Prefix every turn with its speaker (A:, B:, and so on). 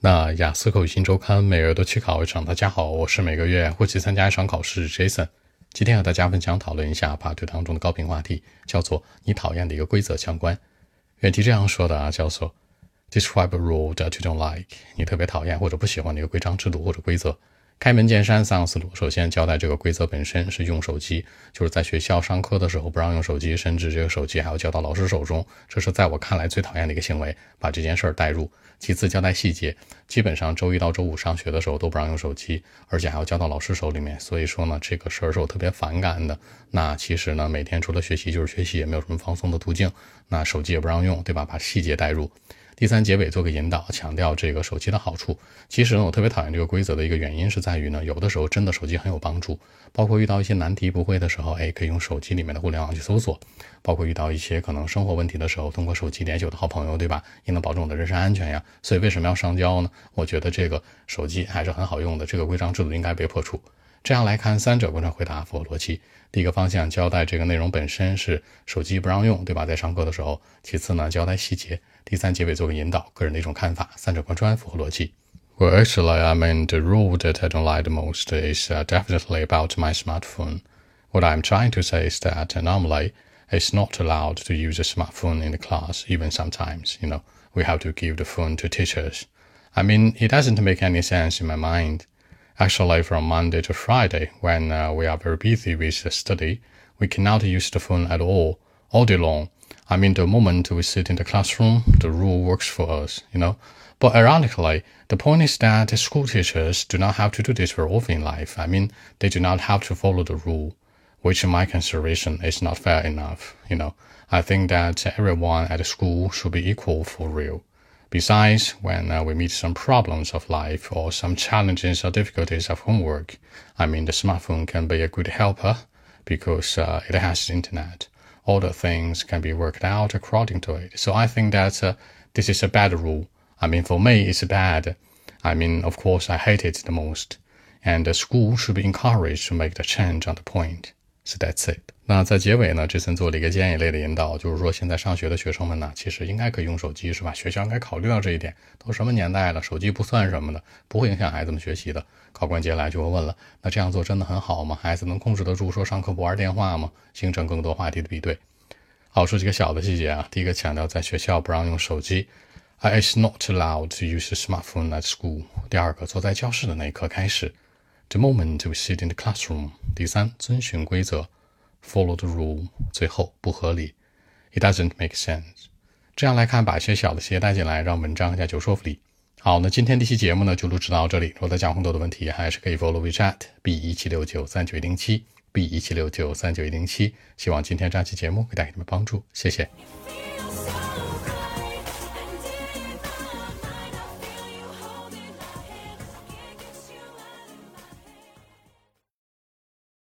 A: 那雅思口语新周刊每月都去考一场，大家好，我是每个月会去参加一场考试 Jason。今天和大家分享讨论一下 Part 当中的高频话题，叫做你讨厌的一个规则相关。原题这样说的啊，叫做 Describe a rule that you don't like，你特别讨厌或者不喜欢的一个规章制度或者规则。开门见山，三个思路。首先交代这个规则本身是用手机，就是在学校上课的时候不让用手机，甚至这个手机还要交到老师手中，这是在我看来最讨厌的一个行为。把这件事儿带入。其次交代细节，基本上周一到周五上学的时候都不让用手机，而且还要交到老师手里面。所以说呢，这个事儿是我特别反感的。那其实呢，每天除了学习就是学习，也没有什么放松的途径。那手机也不让用，对吧？把细节带入。第三结尾做个引导，强调这个手机的好处。其实呢，我特别讨厌这个规则的一个原因是在于呢，有的时候真的手机很有帮助，包括遇到一些难题不会的时候，哎，可以用手机里面的互联网去搜索；包括遇到一些可能生活问题的时候，通过手机联系我的好朋友，对吧？也能保证我的人身安全呀。所以为什么要上交呢？我觉得这个手机还是很好用的，这个规章制度应该被破除。这样来看，三者贯穿回答符合逻辑。第一个方向交代这个内容本身是手机不让用，对吧？在上课的时候。其次呢，交代细节。第三结尾做个引导，个人的一种看法，三者贯穿，符合逻辑。Well, actually, I mean the rule that I don't like the most is uh, definitely about my smartphone. What I'm trying to say is that normally it's not allowed to use a smartphone in the class. Even sometimes, you know, we have to give the phone to teachers. I mean, it doesn't make any sense in my mind. Actually, from Monday to Friday, when uh, we are very busy with the study, we cannot use the phone at all, all day long. I mean, the moment we sit in the classroom, the rule works for us, you know. But ironically, the point is that school teachers do not have to do this very often in life. I mean, they do not have to follow the rule, which in my consideration is not fair enough, you know. I think that everyone at school should be equal for real. Besides, when uh, we meet some problems of life or some challenges or difficulties of homework, I mean, the smartphone can be a good helper because uh, it has internet. All the things can be worked out according to it. So I think that uh, this is a bad rule. I mean, for me, it's bad. I mean, of course, I hate it the most. And the school should be encouraged to make the change on the point. So that's it. 那在结尾呢，这次做了一个建议类的引导，就是说现在上学的学生们呢，其实应该可以用手机，是吧？学校应该考虑到这一点。都什么年代了，手机不算什么的，不会影响孩子们学习的。考官接下来就会问了，那这样做真的很好吗？孩子能控制得住说上课不玩电话吗？形成更多话题的比对。好，说几个小的细节啊。第一个强调在学校不让用手机，It's not allowed to use a smartphone at school。第二个，坐在教室的那一刻开始，The moment we sit in the classroom。第三，遵循规则。Follow the rule，最后不合理，It doesn't make sense。这样来看，把一些小的细节带进来，让文章更加有说服力。好，那今天这期节目呢，就录制到这里。如果大家有更多的问题，还是可以 follow WeChat B 一七六九三九一零七 B 一七六九三九一零七。希望今天这期节目会带给你们帮助，谢谢。